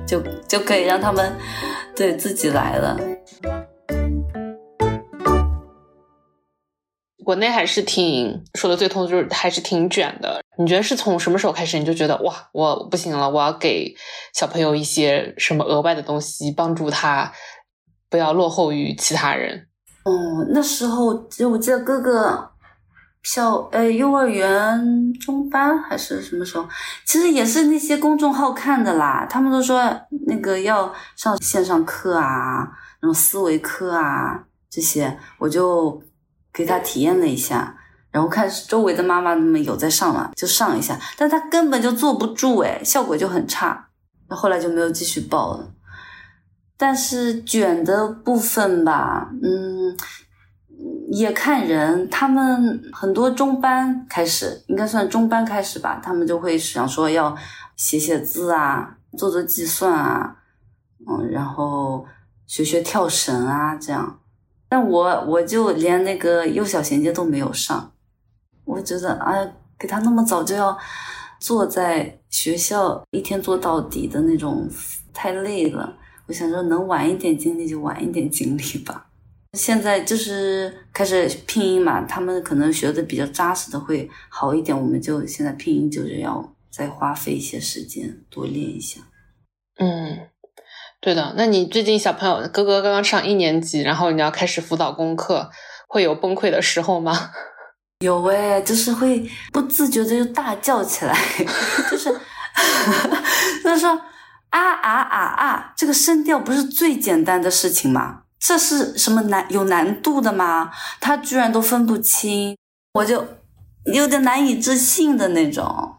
就就可以让他们对自己来了。国内还是挺说的最通，就是还是挺卷的。你觉得是从什么时候开始，你就觉得哇，我不行了，我要给小朋友一些什么额外的东西，帮助他不要落后于其他人？哦，那时候就我记得哥哥。小呃，幼儿园中班还是什么时候？其实也是那些公众号看的啦。他们都说那个要上线上课啊，那种思维课啊这些，我就给他体验了一下，然后看周围的妈妈们有在上嘛，就上一下。但他根本就坐不住，诶效果就很差。那后来就没有继续报了。但是卷的部分吧，嗯。也看人，他们很多中班开始，应该算中班开始吧，他们就会想说要写写字啊，做做计算啊，嗯，然后学学跳绳啊，这样。但我我就连那个幼小衔接都没有上，我觉得啊，给他那么早就要坐在学校一天做到底的那种，太累了。我想说，能晚一点经历就晚一点经历吧。现在就是开始拼音嘛，他们可能学的比较扎实的会好一点。我们就现在拼音就是要再花费一些时间多练一下。嗯，对的。那你最近小朋友哥哥刚刚上一年级，然后你要开始辅导功课，会有崩溃的时候吗？有哎，就是会不自觉的就大叫起来，就是就是说啊啊啊啊，这个声调不是最简单的事情吗？这是什么难有难度的吗？他居然都分不清，我就有点难以置信的那种。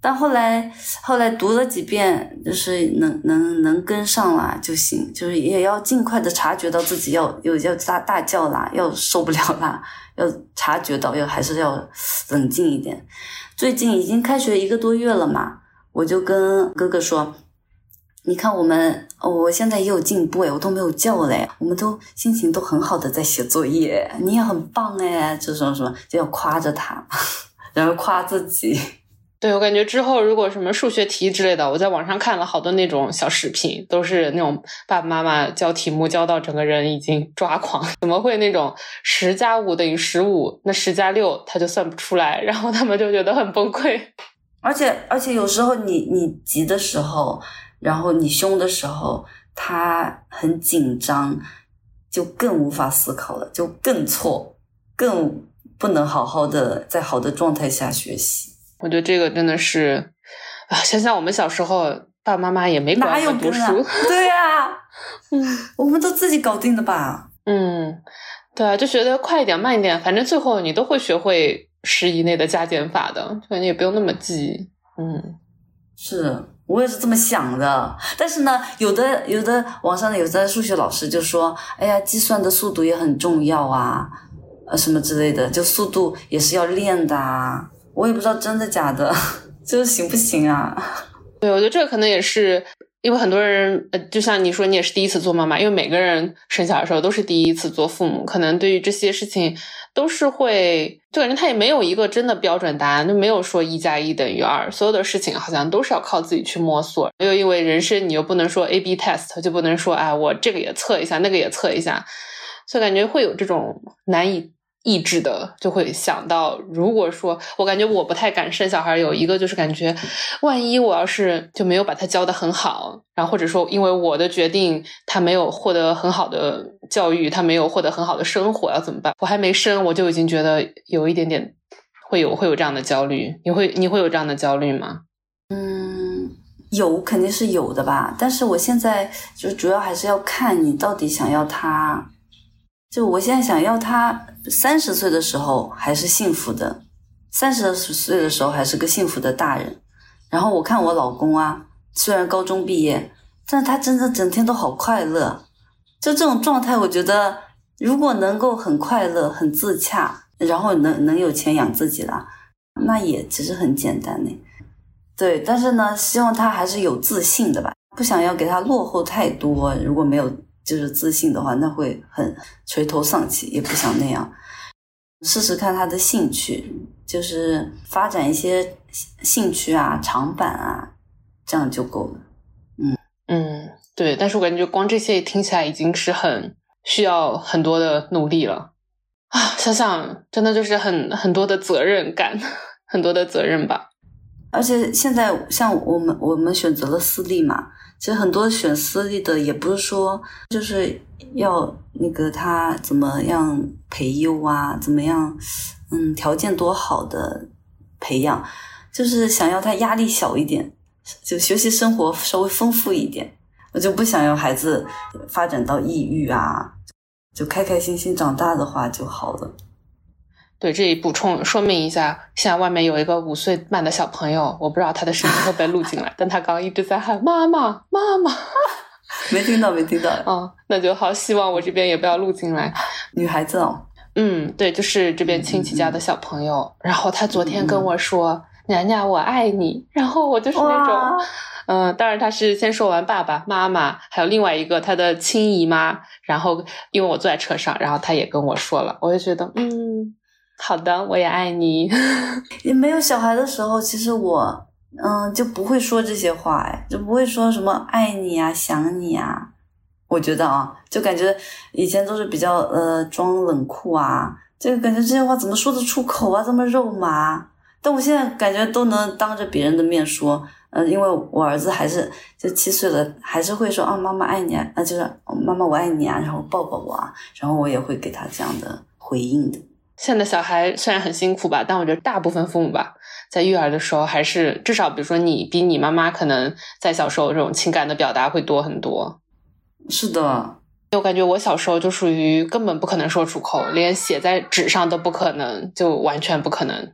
但后来后来读了几遍，就是能能能跟上了就行，就是也要尽快的察觉到自己要有要大大叫啦，要受不了啦，要察觉到要还是要冷静一点。最近已经开学一个多月了嘛，我就跟哥哥说。你看我们，我现在也有进步哎，我都没有叫嘞，我们都心情都很好的在写作业，你也很棒哎，这什么什么就要夸着他，然后夸自己。对我感觉之后如果什么数学题之类的，我在网上看了好多那种小视频，都是那种爸爸妈妈教题目教到整个人已经抓狂，怎么会那种十加五等于十五，那十加六他就算不出来，然后他们就觉得很崩溃。而且而且有时候你你急的时候。然后你凶的时候，他很紧张，就更无法思考了，就更错，更不能好好的在好的状态下学习。我觉得这个真的是啊，想想我们小时候，爸爸妈妈也没管我们读书，对呀，嗯，我们都自己搞定的吧？嗯，对啊，就觉得快一点、慢一点，反正最后你都会学会十以内的加减法的，反正也不用那么记。嗯，是我也是这么想的。但是呢，有的有的网上有的数学老师就说：“哎呀，计算的速度也很重要啊，呃，什么之类的，就速度也是要练的啊。”我也不知道真的假的，就是行不行啊？对，我觉得这个可能也是因为很多人，呃，就像你说，你也是第一次做妈妈，因为每个人生小的时候都是第一次做父母，可能对于这些事情都是会，就感觉他也没有一个真的标准答案，就没有说一加一等于二，所有的事情好像都是要靠自己去摸索。又因为人生，你又不能说 A B test，就不能说哎，我这个也测一下，那个也测一下，所以感觉会有这种难以。意志的就会想到，如果说我感觉我不太敢生小孩，有一个就是感觉，万一我要是就没有把他教的很好，然后或者说因为我的决定他没有获得很好的教育，他没有获得很好的生活，要怎么办？我还没生，我就已经觉得有一点点会有会有这样的焦虑。你会你会有这样的焦虑吗？嗯，有肯定是有的吧，但是我现在就主要还是要看你到底想要他。就我现在想要他三十岁的时候还是幸福的，三十岁的时候还是个幸福的大人。然后我看我老公啊，虽然高中毕业，但他真的整天都好快乐。就这种状态，我觉得如果能够很快乐、很自洽，然后能能有钱养自己了，那也其实很简单呢。对，但是呢，希望他还是有自信的吧，不想要给他落后太多。如果没有。就是自信的话，那会很垂头丧气，也不想那样。试试看他的兴趣，就是发展一些兴趣啊、长板啊，这样就够了。嗯嗯，对。但是我感觉光这些听起来已经是很需要很多的努力了啊！想想真的就是很很多的责任感，很多的责任吧。而且现在像我们，我们选择了私立嘛。其实很多选私立的也不是说就是要那个他怎么样培优啊，怎么样，嗯，条件多好的培养，就是想要他压力小一点，就学习生活稍微丰富一点。我就不想要孩子发展到抑郁啊，就开开心心长大的话就好了。对，这里补充说明一下，现在外面有一个五岁半的小朋友，我不知道他的声音会不会录进来，但他刚刚一直在喊妈妈妈妈，没听到没听到，嗯，那就好，希望我这边也不要录进来。女孩子哦，嗯，对，就是这边亲戚家的小朋友，然后他昨天跟我说：“娘娘，我爱你。”然后我就是那种，嗯，当然他是先说完爸爸妈妈，还有另外一个他的亲姨妈，然后因为我坐在车上，然后他也跟我说了，我就觉得，嗯。好的，我也爱你。也没有小孩的时候，其实我嗯就不会说这些话，哎，就不会说什么爱你啊、想你啊。我觉得啊，就感觉以前都是比较呃装冷酷啊，就感觉这些话怎么说得出口啊，这么肉麻。但我现在感觉都能当着别人的面说，嗯，因为我儿子还是就七岁了，还是会说啊妈妈爱你啊，就是妈妈我爱你啊，然后抱抱我啊，然后我也会给他这样的回应的。现在小孩虽然很辛苦吧，但我觉得大部分父母吧，在育儿的时候还是至少，比如说你比你妈妈可能在小时候这种情感的表达会多很多。是的，我感觉我小时候就属于根本不可能说出口，连写在纸上都不可能，就完全不可能。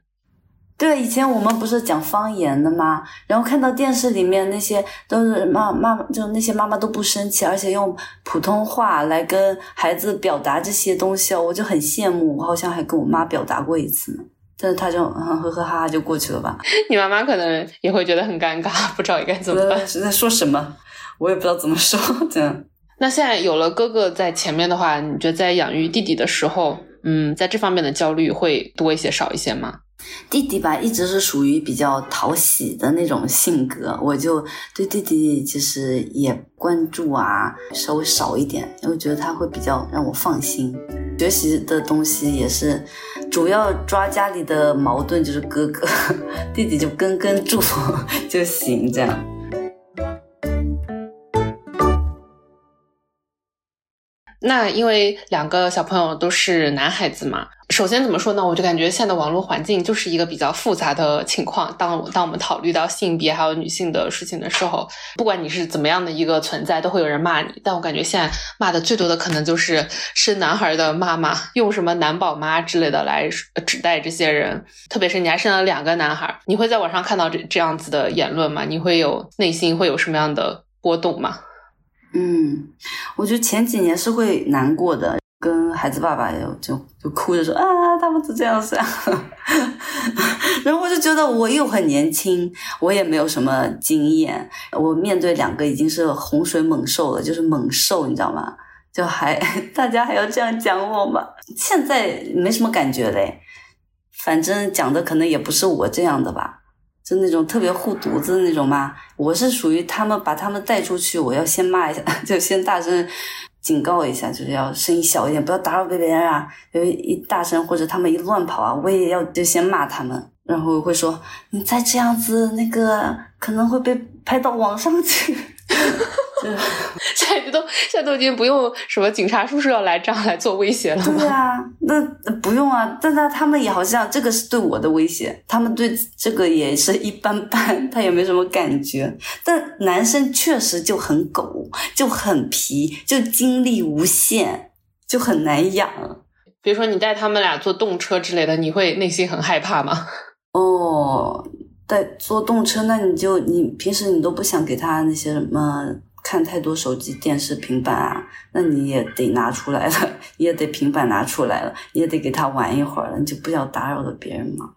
对，以前我们不是讲方言的吗？然后看到电视里面那些都是妈妈，就那些妈妈都不生气，而且用普通话来跟孩子表达这些东西哦，我就很羡慕。我好像还跟我妈表达过一次呢，但是她就嗯呵呵哈哈就过去了吧。你妈妈可能也会觉得很尴尬，不知道该怎么办。是在说什么？我也不知道怎么说。这样。那现在有了哥哥在前面的话，你觉得在养育弟弟的时候，嗯，在这方面的焦虑会多一些少一些吗？弟弟吧，一直是属于比较讨喜的那种性格，我就对弟弟其实也关注啊，稍微少一点，因为觉得他会比较让我放心。学习的东西也是主要抓家里的矛盾，就是哥哥，弟弟就跟跟住 就行，这样。那因为两个小朋友都是男孩子嘛。首先怎么说呢？我就感觉现在的网络环境就是一个比较复杂的情况。当当我们考虑到性别还有女性的事情的时候，不管你是怎么样的一个存在，都会有人骂你。但我感觉现在骂的最多的可能就是生男孩的妈妈，用什么男宝妈之类的来指代这些人。特别是你还生了两个男孩，你会在网上看到这这样子的言论吗？你会有内心会有什么样的波动吗？嗯，我觉得前几年是会难过的。跟孩子爸爸就就就哭着说啊，他们都这样想，然后我就觉得我又很年轻，我也没有什么经验，我面对两个已经是洪水猛兽了，就是猛兽，你知道吗？就还 大家还要这样讲我吗？现在没什么感觉嘞，反正讲的可能也不是我这样的吧，就那种特别护犊子的那种嘛。我是属于他们把他们带出去，我要先骂一下，就先大声。警告一下，就是要声音小一点，不要打扰别人啊！就一大声或者他们一乱跑啊，我也要就先骂他们，然后会说你再这样子，那个可能会被拍到网上去。现在都现在都已经不用什么警察叔叔要来这样来做威胁了对 啊，那不用啊，但他他们也好像这个是对我的威胁，他们对这个也是一般般，他也没什么感觉。但男生确实就很狗，就很皮，就精力无限，就很难养。比如说你带他们俩坐动车之类的，你会内心很害怕吗？哦。在坐动车，那你就你平时你都不想给他那些什么看太多手机、电视、平板啊，那你也得拿出来了，你也得平板拿出来了，你也得给他玩一会儿了，你就不要打扰了别人嘛。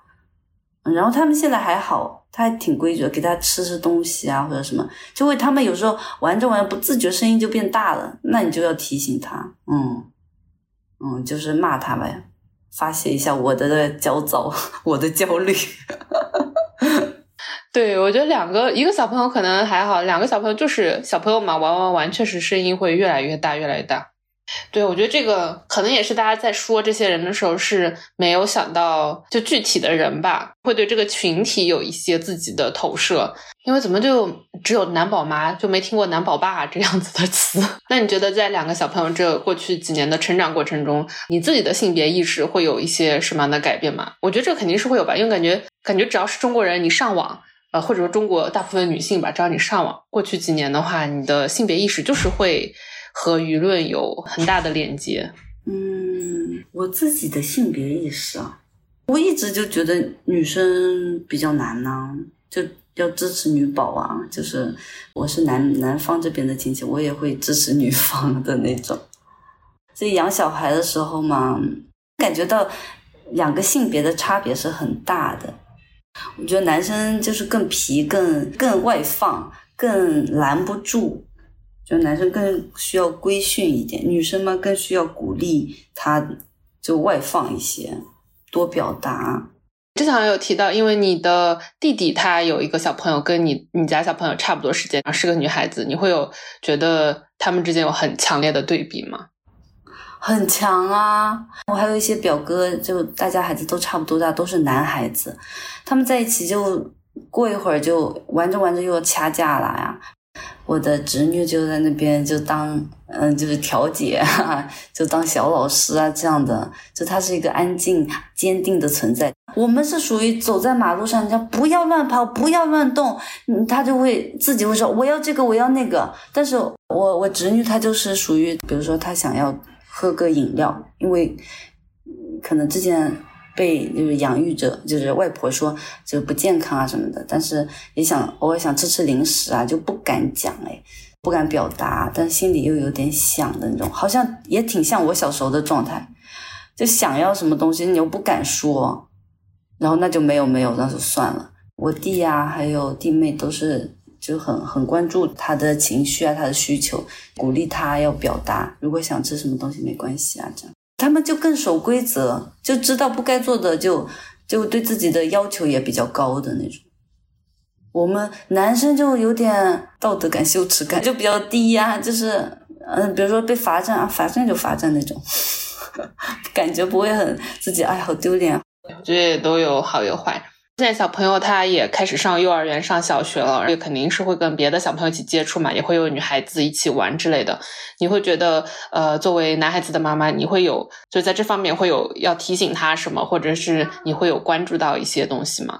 然后他们现在还好，他还挺规矩的，给他吃吃东西啊或者什么，就会他们有时候玩着玩着不自觉声音就变大了，那你就要提醒他，嗯嗯，就是骂他呗，发泄一下我的焦躁，我的焦虑。对，我觉得两个一个小朋友可能还好，两个小朋友就是小朋友嘛，玩玩玩，确实声音会越来越大，越来越大。对，我觉得这个可能也是大家在说这些人的时候是没有想到，就具体的人吧，会对这个群体有一些自己的投射。因为怎么就只有男宝妈，就没听过男宝爸这样子的词？那你觉得在两个小朋友这过去几年的成长过程中，你自己的性别意识会有一些什么样的改变吗？我觉得这肯定是会有吧，因为感觉感觉只要是中国人，你上网。或者说中国大部分女性吧，只要你上网，过去几年的话，你的性别意识就是会和舆论有很大的连接。嗯，我自己的性别意识啊，我一直就觉得女生比较难呢，就要支持女宝啊，就是我是男男方这边的亲戚，我也会支持女方的那种。所以养小孩的时候嘛，感觉到两个性别的差别是很大的。我觉得男生就是更皮、更更外放、更拦不住，就男生更需要规训一点，女生嘛更需要鼓励他，就外放一些，多表达。之前有提到，因为你的弟弟他有一个小朋友，跟你你家小朋友差不多时间，然后是个女孩子，你会有觉得他们之间有很强烈的对比吗？很强啊！我还有一些表哥，就大家孩子都差不多大，都是男孩子，他们在一起就过一会儿就玩着玩着又要掐架了呀。我的侄女就在那边就当嗯 就是调解，就当小老师啊这样的，就她是一个安静坚定的存在。我们是属于走在马路上，人家不要乱跑，不要乱动，嗯，他就会自己会说我要这个我要那个。但是我我侄女她就是属于，比如说她想要。喝个饮料，因为可能之前被就是养育者，就是外婆说就不健康啊什么的，但是也想偶尔想吃吃零食啊，就不敢讲哎，不敢表达，但心里又有点想的那种，好像也挺像我小时候的状态，就想要什么东西你又不敢说，然后那就没有没有，那就算了。我弟呀，还有弟妹都是。就很很关注他的情绪啊，他的需求，鼓励他要表达。如果想吃什么东西没关系啊，这样他们就更守规则，就知道不该做的就就对自己的要求也比较高的那种。我们男生就有点道德感、羞耻感就比较低呀，就是嗯，比如说被罚站啊，罚站就罚站那种，感觉不会很自己哎，好丢脸。我觉都有好有坏。现在小朋友他也开始上幼儿园、上小学了，也肯定是会跟别的小朋友一起接触嘛，也会有女孩子一起玩之类的。你会觉得，呃，作为男孩子的妈妈，你会有就在这方面会有要提醒他什么，或者是你会有关注到一些东西吗？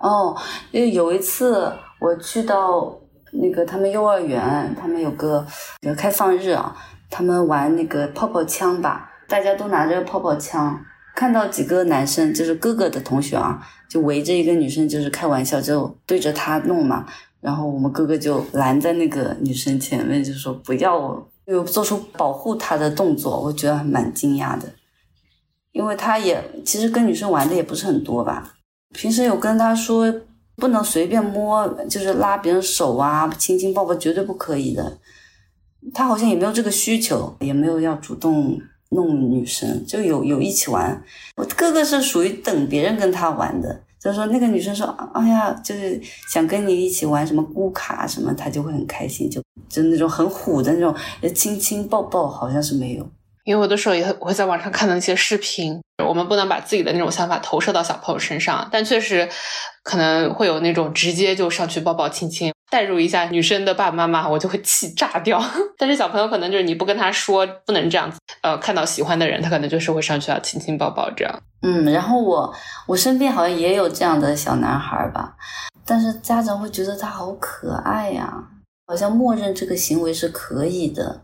哦，因为有一次我去到那个他们幼儿园，他们有个开放日啊，他们玩那个泡泡枪吧，大家都拿着泡泡枪。看到几个男生，就是哥哥的同学啊，就围着一个女生，就是开玩笑，就对着她弄嘛。然后我们哥哥就拦在那个女生前面，就说不要，有做出保护她的动作。我觉得还蛮惊讶的，因为他也其实跟女生玩的也不是很多吧。平时有跟他说不能随便摸，就是拉别人手啊，亲亲抱抱绝对不可以的。他好像也没有这个需求，也没有要主动。弄女生就有有一起玩，我哥哥是属于等别人跟他玩的。就说那个女生说：“哎呀，就是想跟你一起玩什么咕卡什么，他就会很开心，就就那种很虎的那种亲亲抱抱，好像是没有。”因为我的时候也会在网上看到一些视频，我们不能把自己的那种想法投射到小朋友身上，但确实可能会有那种直接就上去抱抱亲亲，代入一下女生的爸爸妈妈，我就会气炸掉。但是小朋友可能就是你不跟他说不能这样子，呃，看到喜欢的人，他可能就是会上去要亲亲抱抱这样。嗯，然后我我身边好像也有这样的小男孩吧，但是家长会觉得他好可爱呀，好像默认这个行为是可以的。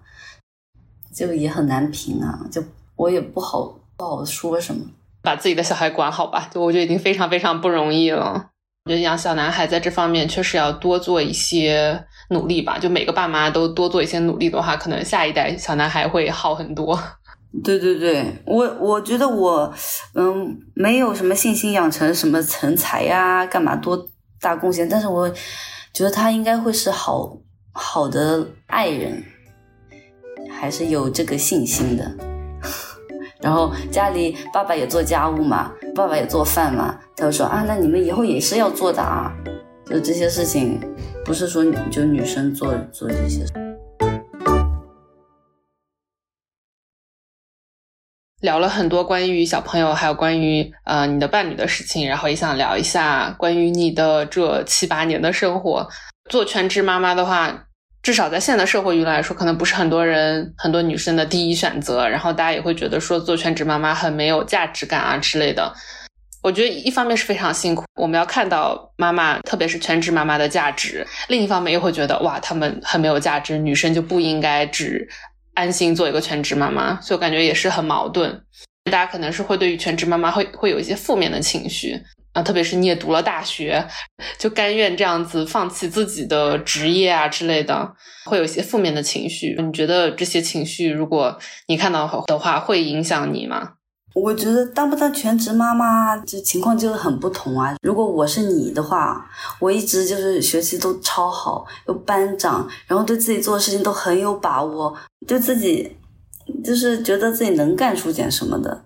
就也很难评啊，就我也不好不好说什么，把自己的小孩管好吧，就我觉得已经非常非常不容易了。我觉得养小男孩在这方面确实要多做一些努力吧，就每个爸妈都多做一些努力的话，可能下一代小男孩会好很多。对对对，我我觉得我嗯没有什么信心养成什么成才呀，干嘛多大贡献，但是我觉得他应该会是好好的爱人。还是有这个信心的，然后家里爸爸也做家务嘛，爸爸也做饭嘛，他就说啊，那你们以后也是要做的啊，就这些事情，不是说就女生做做这些。聊了很多关于小朋友，还有关于呃你的伴侣的事情，然后也想聊一下关于你的这七八年的生活。做全职妈妈的话。至少在现在社会舆论来说，可能不是很多人、很多女生的第一选择。然后大家也会觉得说做全职妈妈很没有价值感啊之类的。我觉得一方面是非常辛苦，我们要看到妈妈，特别是全职妈妈的价值；另一方面又会觉得哇，她们很没有价值，女生就不应该只安心做一个全职妈妈。所以我感觉也是很矛盾。大家可能是会对于全职妈妈会会有一些负面的情绪。啊，特别是你也读了大学，就甘愿这样子放弃自己的职业啊之类的，会有一些负面的情绪。你觉得这些情绪，如果你看到的话，会影响你吗？我觉得当不当全职妈妈，这情况就很不同啊。如果我是你的话，我一直就是学习都超好，有班长，然后对自己做的事情都很有把握，对自己就是觉得自己能干出点什么的。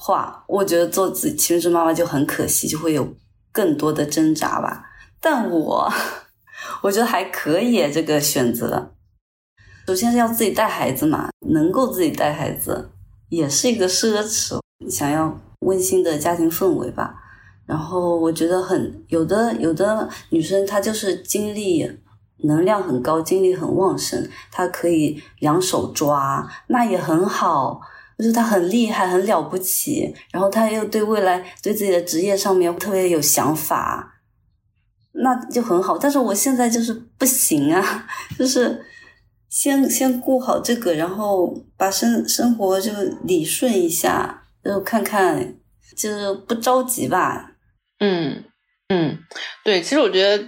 话，我觉得做自己全职妈妈就很可惜，就会有更多的挣扎吧。但我 我觉得还可以，这个选择。首先是要自己带孩子嘛，能够自己带孩子也是一个奢侈。想要温馨的家庭氛围吧。然后我觉得很有的有的女生她就是精力能量很高，精力很旺盛，她可以两手抓，那也很好。就是他很厉害，很了不起，然后他又对未来、对自己的职业上面特别有想法，那就很好。但是我现在就是不行啊，就是先先顾好这个，然后把生生活就理顺一下，就看看，就是不着急吧。嗯嗯，对，其实我觉得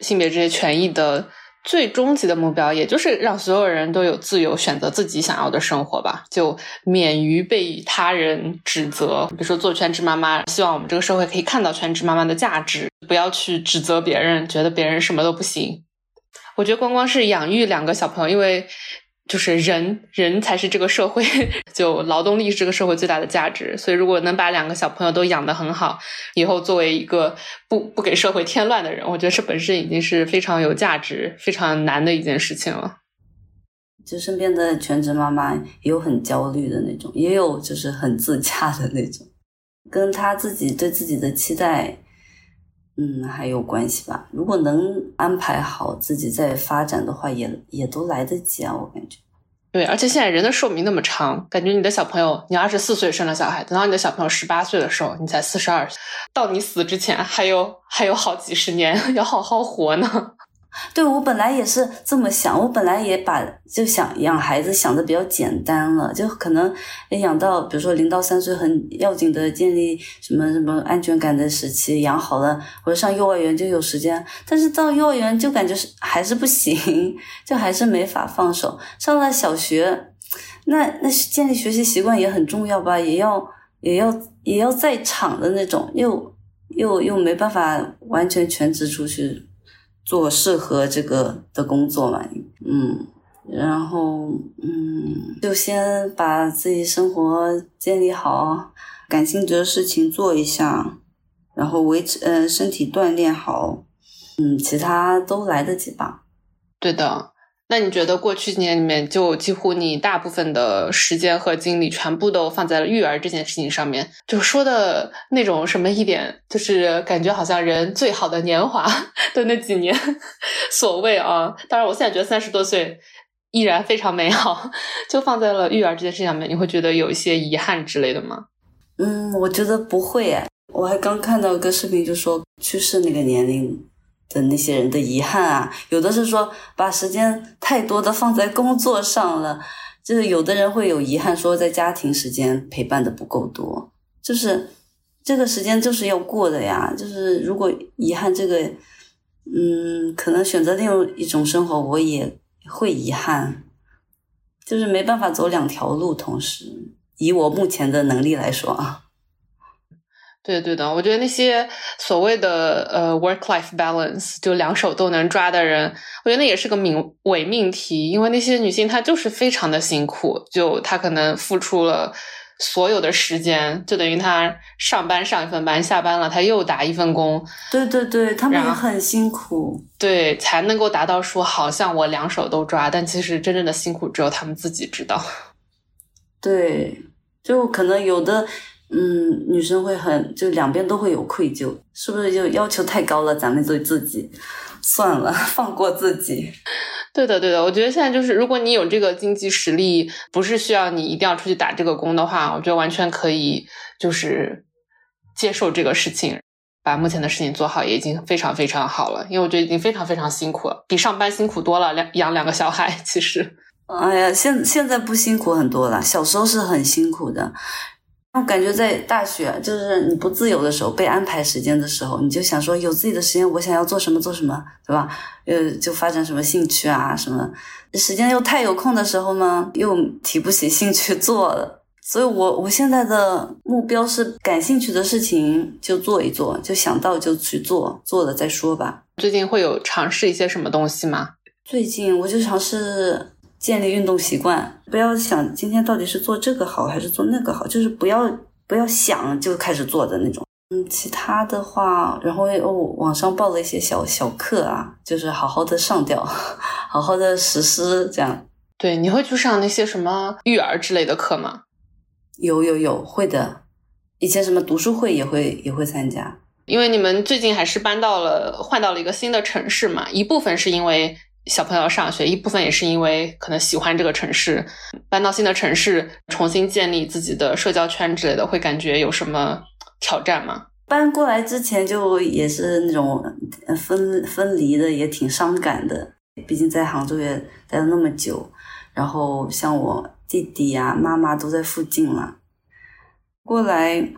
性别这些权益的。最终极的目标，也就是让所有人都有自由选择自己想要的生活吧，就免于被他人指责。比如说做全职妈妈，希望我们这个社会可以看到全职妈妈的价值，不要去指责别人，觉得别人什么都不行。我觉得光光是养育两个小朋友，因为。就是人，人才是这个社会，就劳动力是这个社会最大的价值。所以，如果能把两个小朋友都养得很好，以后作为一个不不给社会添乱的人，我觉得这本身已经是非常有价值、非常难的一件事情了。就身边的全职妈妈也有很焦虑的那种，也有就是很自洽的那种，跟他自己对自己的期待嗯，还有关系吧。如果能安排好自己再发展的话，也也都来得及啊，我感觉。对，而且现在人的寿命那么长，感觉你的小朋友，你二十四岁生了小孩，等到你的小朋友十八岁的时候，你才四十二，到你死之前还有还有好几十年，要好好活呢。对我本来也是这么想，我本来也把就想养孩子想的比较简单了，就可能养到比如说零到三岁很要紧的建立什么什么安全感的时期养好了，或者上幼儿园就有时间，但是到幼儿园就感觉是还是不行，就还是没法放手。上了小学，那那建立学习习惯也很重要吧，也要也要也要在场的那种，又又又没办法完全全职出去。做适合这个的工作嘛，嗯，然后嗯，就先把自己生活建立好，感兴趣的事情做一下，然后维持嗯身体锻炼好，嗯，其他都来得及吧。对的。那你觉得过去几年里面，就几乎你大部分的时间和精力全部都放在了育儿这件事情上面，就说的那种什么一点，就是感觉好像人最好的年华的那几年，所谓啊，当然我现在觉得三十多岁依然非常美好，就放在了育儿这件事情上面，你会觉得有一些遗憾之类的吗？嗯，我觉得不会诶，我还刚看到一个视频，就说去世那个年龄。的那些人的遗憾啊，有的是说把时间太多的放在工作上了，就是有的人会有遗憾，说在家庭时间陪伴的不够多，就是这个时间就是要过的呀，就是如果遗憾这个，嗯，可能选择另一种生活，我也会遗憾，就是没办法走两条路同时，以我目前的能力来说啊。对对的，我觉得那些所谓的呃 work life balance 就两手都能抓的人，我觉得那也是个命伪命题，因为那些女性她就是非常的辛苦，就她可能付出了所有的时间，就等于她上班上一份班，下班了她又打一份工。对对对，她们也很辛苦，对，才能够达到说好像我两手都抓，但其实真正的辛苦只有她们自己知道。对，就可能有的。嗯，女生会很就两边都会有愧疚，是不是就要求太高了？咱们对自己算了，放过自己。对的，对的，我觉得现在就是，如果你有这个经济实力，不是需要你一定要出去打这个工的话，我觉得完全可以，就是接受这个事情，把目前的事情做好，也已经非常非常好了。因为我觉得已经非常非常辛苦了，比上班辛苦多了。两养两个小孩，其实，哎呀，现现在不辛苦很多了，小时候是很辛苦的。我感觉在大学，就是你不自由的时候，被安排时间的时候，你就想说有自己的时间，我想要做什么做什么，对吧？呃，就发展什么兴趣啊什么。时间又太有空的时候呢，又提不起兴趣做了。所以我我现在的目标是，感兴趣的事情就做一做，就想到就去做，做了再说吧。最近会有尝试一些什么东西吗？最近我就尝试。建立运动习惯，不要想今天到底是做这个好还是做那个好，就是不要不要想就开始做的那种。嗯，其他的话，然后哦，网上报了一些小小课啊，就是好好的上掉，好好的实施这样。对，你会去上那些什么育儿之类的课吗？有有有，会的。以前什么读书会也会也会参加。因为你们最近还是搬到了换到了一个新的城市嘛，一部分是因为。小朋友上学一部分也是因为可能喜欢这个城市，搬到新的城市，重新建立自己的社交圈之类的，会感觉有什么挑战吗？搬过来之前就也是那种分分离的，也挺伤感的。毕竟在杭州也待了那么久，然后像我弟弟呀、妈妈都在附近了，过来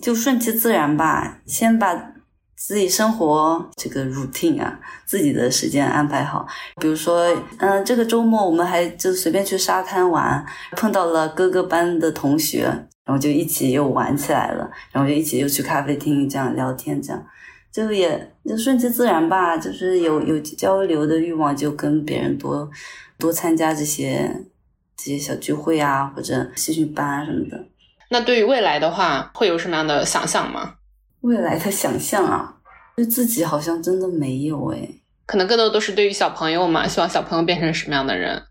就顺其自然吧，先把。自己生活这个 routine 啊，自己的时间安排好。比如说，嗯，这个周末我们还就随便去沙滩玩，碰到了各个班的同学，然后就一起又玩起来了，然后就一起又去咖啡厅这样聊天，这样就也就顺其自然吧。就是有有交流的欲望，就跟别人多多参加这些这些小聚会啊，或者兴趣班啊什么的。那对于未来的话，会有什么样的想象吗？未来的想象啊，对自己好像真的没有哎，可能更多都是对于小朋友嘛，希望小朋友变成什么样的人，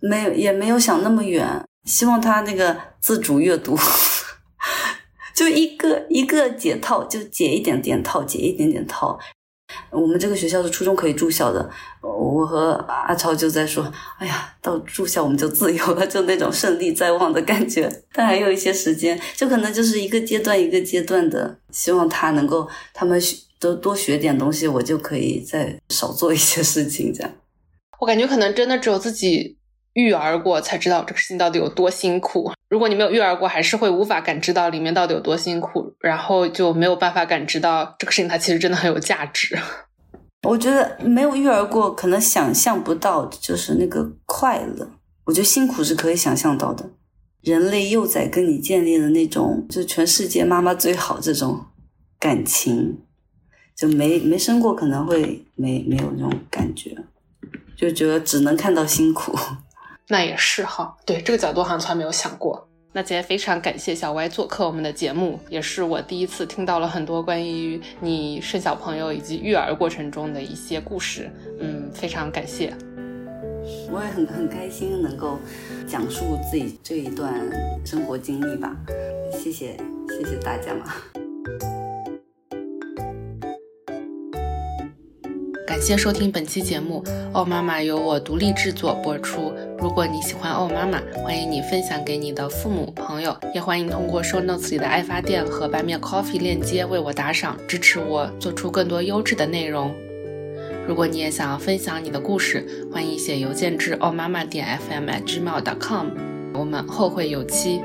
没有也没有想那么远，希望他那个自主阅读，就一个一个解套，就解一点点套，解一点点套。我们这个学校是初中可以住校的，我和阿超就在说：“哎呀，到住校我们就自由了，就那种胜利在望的感觉。”但还有一些时间，就可能就是一个阶段一个阶段的，希望他能够他们学都多学点东西，我就可以再少做一些事情。这样，我感觉可能真的只有自己。育儿过才知道这个事情到底有多辛苦。如果你没有育儿过，还是会无法感知到里面到底有多辛苦，然后就没有办法感知到这个事情它其实真的很有价值。我觉得没有育儿过，可能想象不到就是那个快乐。我觉得辛苦是可以想象到的。人类幼崽跟你建立的那种，就全世界妈妈最好这种感情，就没没生过可能会没没有那种感觉，就觉得只能看到辛苦。那也是哈，对这个角度好像从来没有想过。那今天非常感谢小歪做客我们的节目，也是我第一次听到了很多关于你生小朋友以及育儿过程中的一些故事。嗯，非常感谢。我也很很开心能够讲述自己这一段生活经历吧。谢谢谢谢大家嘛。感谢收听本期节目，《奥妈妈》由我独立制作播出。如果你喜欢《奥妈妈》，欢迎你分享给你的父母朋友，也欢迎通过 Show Notes 里的爱发电和白面 Coffee 链接为我打赏，支持我做出更多优质的内容。如果你也想要分享你的故事，欢迎写邮件至奥妈妈点 fm at gmail.com 我们后会有期。